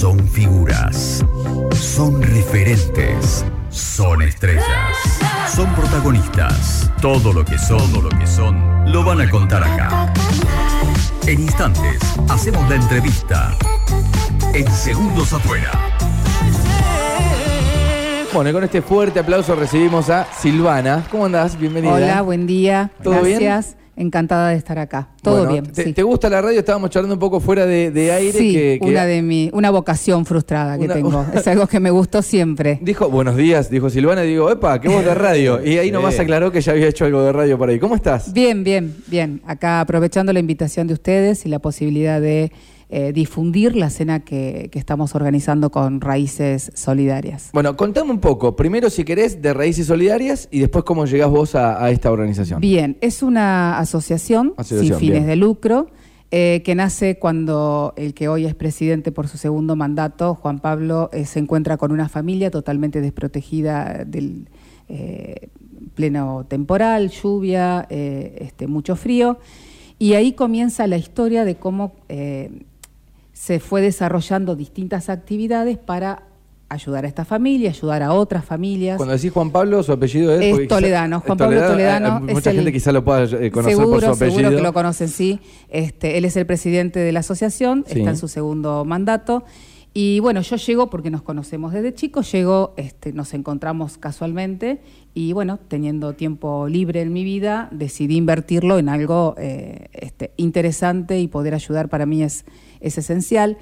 Son figuras. Son referentes. Son estrellas. Son protagonistas. Todo lo que son, todo lo que son, lo van a contar acá. En instantes, hacemos la entrevista. En segundos afuera. Bueno, y con este fuerte aplauso recibimos a Silvana. ¿Cómo andás? Bienvenida. Hola, buen día. ¿Todo bien? Encantada de estar acá. Todo Bueno, bien. ¿te, sí. te gusta la radio? Estábamos charlando un poco fuera de, de aire. Sí, que, que- una de mi, una vocación frustrada que Una- tengo. Es algo que me gustó siempre. Dijo, buenos días, dijo Silvana, y digo, epa, qué voz de radio. Y ahí nomás aclaró que ya había hecho algo de radio por ahí. ¿Cómo estás? Bien, bien, bien. Acá aprovechando la invitación de ustedes y la posibilidad de eh, difundir la cena que, que estamos organizando con Raíces Solidarias. Bueno, contame un poco, primero si querés, de Raíces Solidarias y después cómo llegás vos a, a esta organización. Bien, es una asociación, Asociación, sin fines bien. de lucro eh, que nace cuando el que hoy es presidente por su segundo mandato, Juan Pablo, eh, se encuentra con una familia totalmente desprotegida del eh, pleno temporal, lluvia, este, mucho frío. Y ahí comienza la historia de cómo se fue desarrollando distintas actividades para ayudar a esta familia, ayudar a otras familias. Cuando decís Juan Pablo, su apellido es... Es Toledano, es Juan Pablo Toledano eh, es mucha el- gente quizá lo pueda eh, conocer seguro, por su apellido. seguro que lo conocen, sí. Este, él es el presidente de la asociación, Sí. está en su segundo mandato. Y bueno, yo llego porque nos conocemos desde chicos, llego, este, nos encontramos casualmente y bueno, teniendo tiempo libre en mi vida, decidí invertirlo en algo eh, este, interesante y poder ayudar para mí es, es esencial.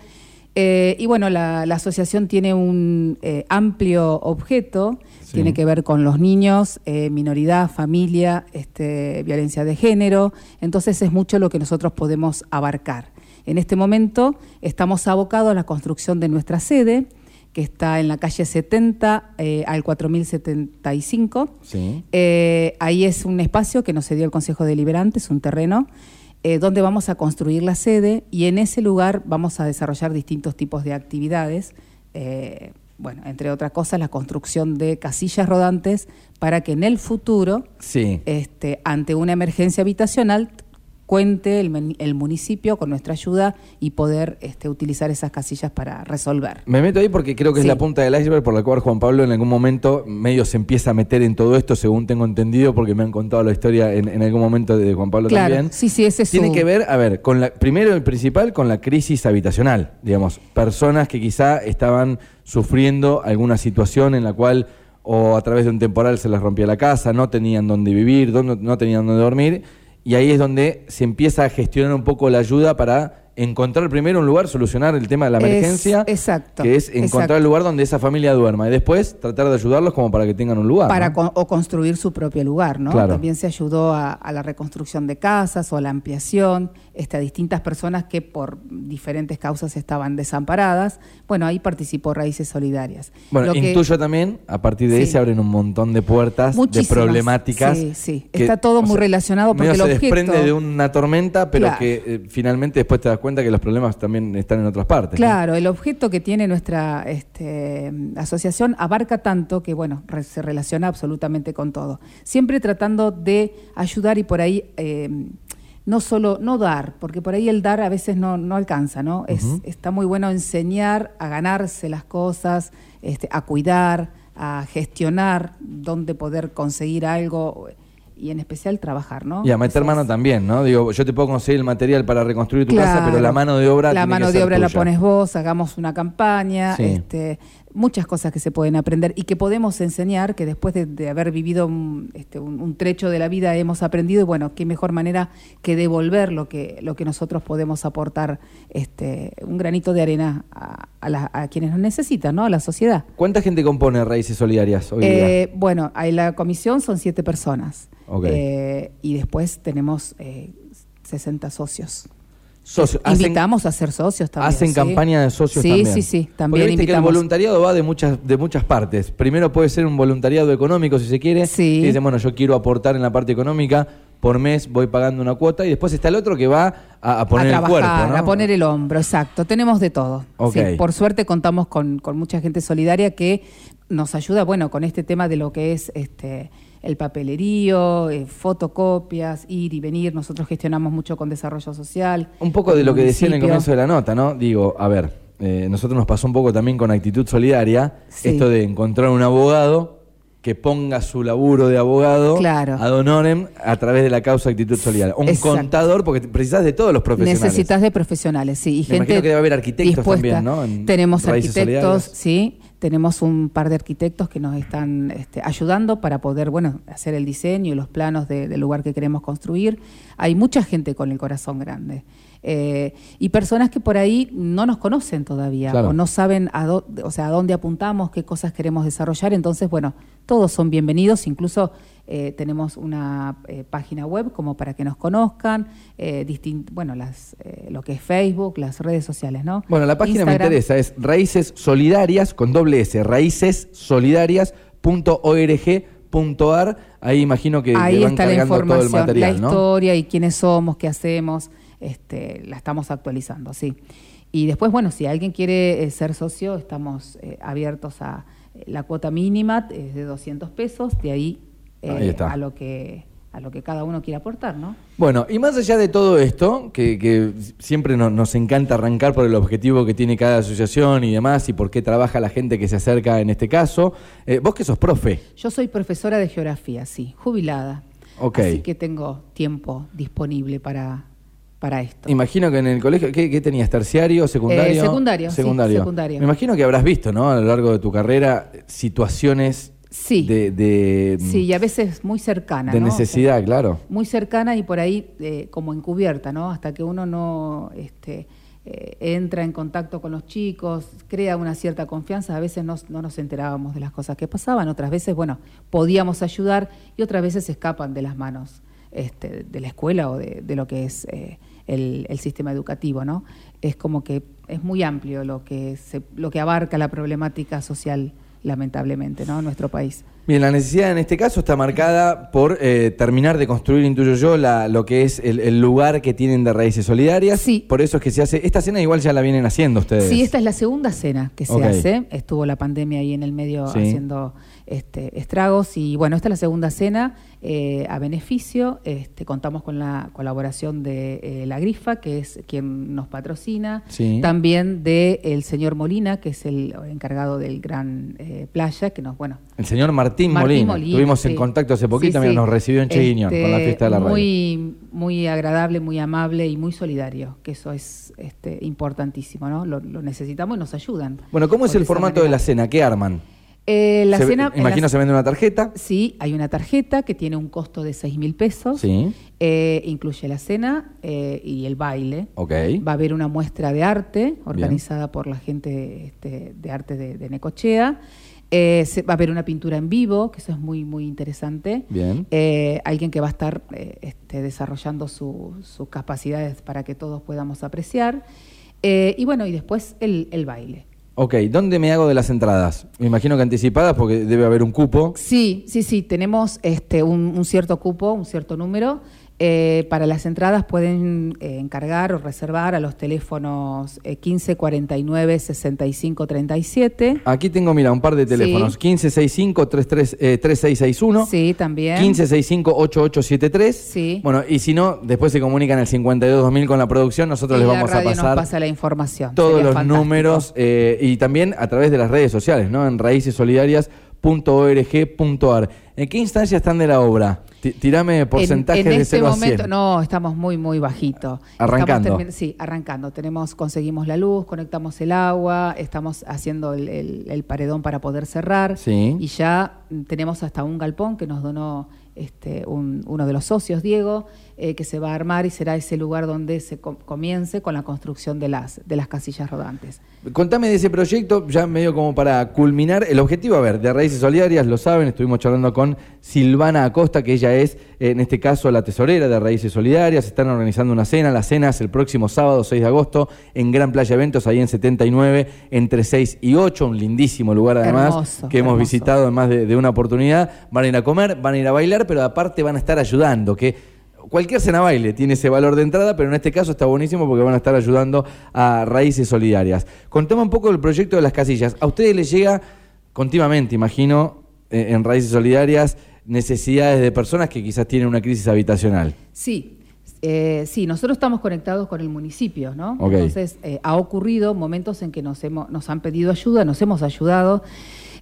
Eh, y bueno, la, la asociación tiene un eh, amplio objeto, Sí. tiene que ver con los niños, eh, minoridad, familia, este, violencia de género, entonces es mucho lo que nosotros podemos abarcar. En este momento estamos abocados a la construcción de nuestra sede, que está en la calle 70 eh, al 4075. Sí. Eh, ahí es un espacio que nos cedió el Consejo Deliberante, es un terreno eh, donde vamos a construir la sede y en ese lugar vamos a desarrollar distintos tipos de actividades. bueno, entre otras cosas, la construcción de casillas rodantes para que en el futuro, Sí. este, ante una emergencia habitacional, cuente el, el municipio con nuestra ayuda y poder este, utilizar esas casillas para resolver. Me meto ahí porque creo que es la punta del iceberg por la cual Juan Pablo en algún momento medio se empieza a meter en todo esto, según tengo entendido, porque me han contado la historia en, en algún momento de Juan Pablo Claro, también. sí, sí, ese es Tiene su- que ver, a ver, con la, primero y principal, con la crisis habitacional, digamos, personas que quizá estaban sufriendo alguna situación en la cual o a través de un temporal se les rompía la casa, no tenían dónde vivir, no tenían dónde dormir, y ahí es donde se empieza a gestionar un poco la ayuda para encontrar primero un lugar, solucionar el tema de la Es- emergencia, exacto, que es encontrar exacto. el lugar donde esa familia duerma, y después tratar de ayudarlos como para que tengan un lugar. para ¿no? con- o construir su propio lugar, ¿no? Claro. También se ayudó a, a la reconstrucción de casas o a la ampliación, este, a distintas personas que por diferentes causas estaban desamparadas. Bueno, ahí participó Raíces Solidarias. Bueno, Lo que- intuyo también, a partir de ahí Sí. se abren un montón de puertas, de problemáticas. Sí, sí. que, Está todo muy sea, relacionado porque medio el se objeto- desprende de una tormenta, pero Claro. que eh, finalmente después te das cuenta que los problemas también están en otras partes. ¿no? Claro, el objeto que tiene nuestra este, asociación abarca tanto que, bueno, re- se relaciona absolutamente con todo. Siempre tratando de ayudar y por ahí eh, no solo, no dar, porque por ahí el dar a veces no, no alcanza, ¿no? Es. Está muy bueno enseñar a ganarse las cosas, este, a cuidar, a gestionar dónde poder conseguir algo y en especial trabajar, ¿no? Y a meter mano también, ¿no? Digo, yo te puedo conseguir el material para reconstruir tu casa, pero la mano de obra La tiene mano que de ser obra la pones vos, hagamos una campaña, Sí. este, muchas cosas que se pueden aprender y que podemos enseñar, que después de, de haber vivido un, este, un- un trecho de la vida hemos aprendido, y bueno, qué mejor manera que devolver lo que, lo que nosotros podemos aportar, este, un granito de arena a, a la- a quienes nos necesitan, ¿no? A la sociedad. ¿Cuánta gente compone Raíces Solidarias hoy día? Eh, bueno, ahí la comisión son siete personas. Eh, y después tenemos eh, 60 socios. Socios. Hacen- Invitamos a ser socios también. Hacen sí. campaña de socios sí, también. Sí, sí, Porque también que el voluntariado va de muchas, de muchas partes. Primero puede ser un voluntariado económico, si se quiere. Sí. Dicen, bueno, yo quiero aportar en la parte económica, por mes voy pagando una cuota. Y después está el otro que va a, a poner a el trabajar, cuerpo, ¿no? a poner el hombro, exacto. Tenemos de todo. Sí, por suerte contamos con, con mucha gente solidaria que nos ayuda, bueno, con este tema de lo que es este el papelerío, eh, fotocopias, ir y venir. Nosotros gestionamos mucho con desarrollo social. Un poco de lo que decía en el comienzo de la nota, ¿no? Digo, a ver, eh, nosotros nos pasó un poco también con actitud solidaria, Sí. esto de encontrar un abogado que ponga su laburo de abogado Claro. ad honorem a través de la causa actitud solidaria. Un Exacto. contador, porque precisás de todos los profesionales. Necesitas de profesionales, sí. Y Me gente imagino que debe haber arquitectos dispuesta. también, ¿no? En Tenemos arquitectos, Solidarias. sí. Tenemos un par de arquitectos que nos están este, ayudando para poder, bueno, hacer el diseño y los planos de- del lugar que queremos construir. Hay mucha gente con el corazón grande. Eh, y personas que por ahí no nos conocen todavía Claro. o no saben a, o sea, a dónde apuntamos, qué cosas queremos desarrollar. Entonces, bueno, todos son bienvenidos. Incluso eh, tenemos una eh, página web como para que nos conozcan, eh, bueno, las, eh, lo que es Facebook, las redes sociales, ¿no? Bueno, la página me Instagram. interesa, es Raíces Solidarias con doble S, raícessolidarias.org.ar. Ahí imagino que, que Ahí van está la cargando todo el información, material, la ¿no? historia y quiénes somos, qué hacemos, este, la estamos actualizando, sí. Y después, bueno, si alguien quiere eh, ser socio, estamos eh, abiertos a eh, la cuota mínima, es de 200 pesos, de ahí, eh, a lo que a lo que cada uno quiera aportar, ¿no? Bueno, y más allá de todo esto, que, que siempre no- nos encanta arrancar por el objetivo que tiene cada asociación y demás, y por qué trabaja la gente que se acerca en este caso, eh, vos que sos profe, Yo soy profesora de geografía, sí, jubilada. Ok. Así que tengo tiempo disponible para, para esto. imagino que en el colegio, ¿qué, qué tenías? ¿Terciario, secundario? Eh, secundario, sí, secundario. secundario. Me imagino que habrás visto, ¿no? A lo largo de tu carrera, situaciones Sí. de, de, Sí, y a veces muy cercana. de ¿no? O sea, necesidad, claro. muy cercana y por ahí eh, como encubierta, ¿no? Hasta que uno no este, eh, entra en contacto con los chicos, crea una cierta confianza, a veces no, no nos enterábamos de las cosas que pasaban, otras veces, bueno, podíamos ayudar y otras veces escapan de las manos este, de la escuela o de, de lo que es eh, el, el sistema educativo, ¿no? Es como que es muy amplio lo que, se, lo que abarca la problemática social, lamentablemente, ¿no? En nuestro país. Bien, la necesidad en este caso está marcada por eh, terminar de construir, intuyo yo, la, lo que es el, el lugar que tienen de raíces solidarias. Sí. Por eso es que se hace. Esta cena igual ya la vienen haciendo ustedes. Sí, esta es la segunda cena que se hace. Estuvo la pandemia ahí en el medio Sí. haciendo este, estragos. Y bueno, esta es la segunda cena eh, a beneficio. Este, contamos con la colaboración de eh, La Grifa, que es quien nos patrocina. Sí. También de el señor Molina, que es el encargado del Gran eh, Playa, que nos, bueno, El señor Martín, Martín Molina. Molina, Estuvimos sí. en contacto hace poquito, Sí, también nos recibió en Cheguiñón con la Este, fiesta de la radio. muy, Muy agradable, muy amable y muy solidario, que eso es este, importantísimo, ¿no? Lo, lo necesitamos y nos ayudan. Bueno, ¿cómo es el formato de la cena? ¿Qué arman? Eh, la Se- cena. imagino la- se vende una tarjeta. Sí, hay una tarjeta que tiene un costo de 6 mil pesos. Sí. Eh, incluye la cena eh, y el baile. Ok. Va a haber una muestra de arte organizada por la gente este, de arte de, de Necochea. Eh, se- va a haber una pintura en vivo, que eso es muy, muy interesante. Bien. Eh, alguien que va a estar eh, este, desarrollando su- sus capacidades para que todos podamos apreciar. Y bueno, y después el, el baile. Ok, ¿dónde me hago de las entradas? Me imagino que anticipadas porque debe haber un cupo. Sí, sí, sí, tenemos este, un, un cierto cupo, un cierto número. Eh, para las entradas pueden eh, encargar o reservar a los teléfonos eh, 15 49 65 37. Aquí tengo, mira, un par de teléfonos. Sí. 1565-3661. Sí, también. 1565-8873. Sí. Bueno, y si no, después se comunican al 52-2000 con la producción. Nosotros Y les la vamos a radio pasar nos pasa la información. todos Sería los fantástico. números eh, y también a través de las redes sociales, ¿no? En raícesolidarias.org.ar. ¿En qué instancia están de la obra? Ti- Tirame porcentajes en, en de este 0 a momento, 100. no, estamos muy, muy bajito. Arrancando. Sí, arrancando. Tenemos, conseguimos la luz, conectamos el agua, estamos haciendo el, el- el paredón para poder cerrar. Sí. Y ya tenemos hasta un galpón que nos donó este, un- uno de los socios, Diego, eh, que se va a armar y será ese lugar donde se com- comience con la construcción de las, de las casillas rodantes. Contame de ese proyecto, ya medio como para culminar. El objetivo, a ver, de Raíces Solidarias, lo saben, estuvimos charlando con Silvana Acosta, que ella es, en este caso, la tesorera de Raíces Solidarias. Están organizando una cena. La cena es el próximo sábado, 6 de agosto, en Gran Playa Eventos, ahí en 79, entre 6 y 8. Un lindísimo lugar, además, Hermoso, que hemos hermoso. visitado en más de, de una oportunidad. Van a ir a comer, van a ir a bailar, pero aparte van a estar ayudando, que Cualquier cena baile tiene ese valor de entrada, pero en este caso está buenísimo porque van a estar ayudando a Raíces Solidarias. Contame un poco del proyecto de las casillas. A ustedes les llega continuamente, imagino, eh, en Raíces Solidarias, necesidades de personas que quizás tienen una crisis habitacional. Sí, Eh, sí, nosotros estamos conectados con el municipio, ¿no? Entonces, eh, ha ocurrido momentos en que nos, hemos, nos han pedido ayuda, nos hemos ayudado.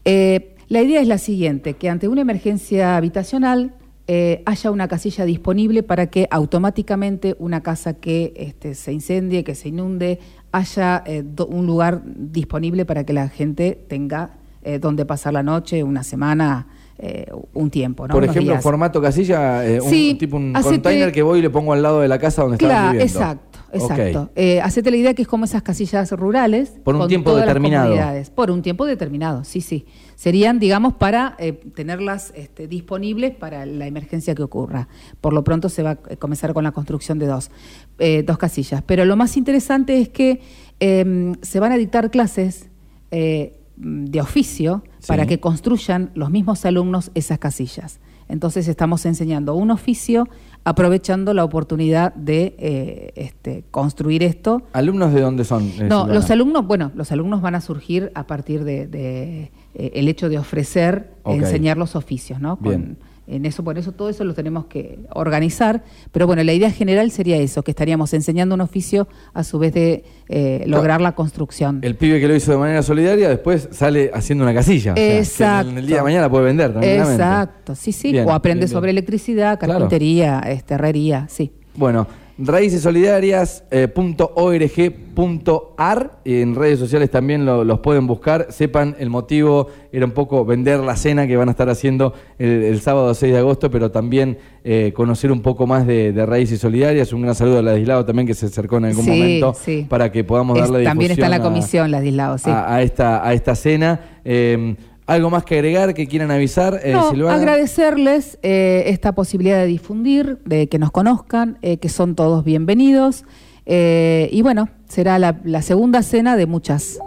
Eh, la idea es la siguiente, que ante una emergencia habitacional eh, haya una casilla disponible para que automáticamente una casa que este, se incendie, que se inunde, haya eh, do- un lugar disponible para que la gente tenga eh, donde pasar la noche, una semana, eh, un tiempo, ¿no? Por ejemplo, formato casilla, eh, un Sí, tipo un container que voy y le pongo al lado de la casa donde Claro, viviendo. exacto, Exacto. Eh, hacete la idea que es como esas casillas rurales. Por un con tiempo todas las determinado. comunidades. Por un tiempo determinado, sí, sí. Serían, digamos, para eh, tenerlas este, disponibles para la emergencia que ocurra. Por lo pronto se va a comenzar con la construcción de dos, eh, dos casillas. Pero lo más interesante es que eh, se van a dictar clases eh, de oficio Sí. para que construyan los mismos alumnos esas casillas. Entonces estamos enseñando un oficio aprovechando la oportunidad de eh, este, construir esto. ¿Alumnos de dónde son? eh, No, Silvana? los alumnos, bueno, los alumnos van a surgir a partir de, de, eh, el hecho de ofrecer, enseñar los oficios, ¿no? Bien. En eso, por eso todo eso lo tenemos que organizar. Pero bueno, la idea general sería eso, que estaríamos enseñando un oficio a su vez de eh, lograr la construcción. El pibe que lo hizo de manera solidaria después sale haciendo una casilla. O sea, Exacto. en el día de mañana puede vender tranquilamente. Exacto, sí, sí. Bien, o aprende bien, bien. sobre electricidad, Claro. carpintería, este, herrería, sí. Bueno, raícesolidarias.org.ar en redes sociales también lo- los pueden buscar. Sepan, el motivo era un poco vender la cena que van a estar haciendo el, el sábado 6 de agosto, pero también eh, conocer un poco más de, de Raíces Solidarias. Un gran saludo a Ladislao también que se acercó en algún Sí, momento sí. para que podamos Es- darle también está en la difusión a- comisión, Ladislao, sí. a, a esta, a esta cena. Eh, ¿Algo más que agregar que quieran avisar, eh, No, Silvana? agradecerles eh, esta posibilidad de difundir, de que nos conozcan, eh, que son todos bienvenidos. eh, y bueno, será la, la segunda cena de muchas.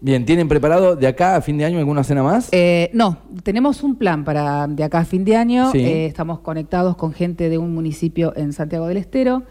Bien, ¿tienen preparado de acá a fin de año alguna cena más? Eh, no, tenemos un plan para de acá a fin de año. Sí. Estamos conectados con gente de un municipio en Santiago del Estero.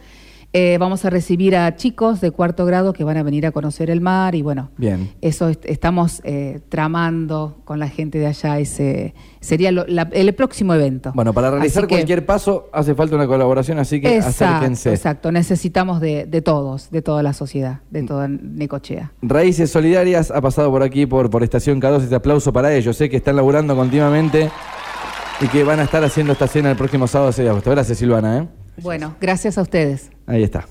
Eh, vamos a recibir a chicos de cuarto grado que van a venir a conocer el mar y bueno, Bien. eso est- estamos eh, tramando con la gente de allá. Ese sería lo- la- el próximo evento. Bueno, para realizar que- cualquier paso hace falta una colaboración, así que Exacto, acérquense. exacto. Necesitamos de, de todos, de toda la sociedad, Mm. de toda Necochea. Raíces Solidarias ha pasado por aquí, por, por Estación K2, este aplauso para ellos. Sé que están laburando continuamente y que van a estar haciendo esta cena el próximo sábado 6 de agosto. Gracias, Silvana. ¿eh? Bueno, gracias a ustedes. Ahí está.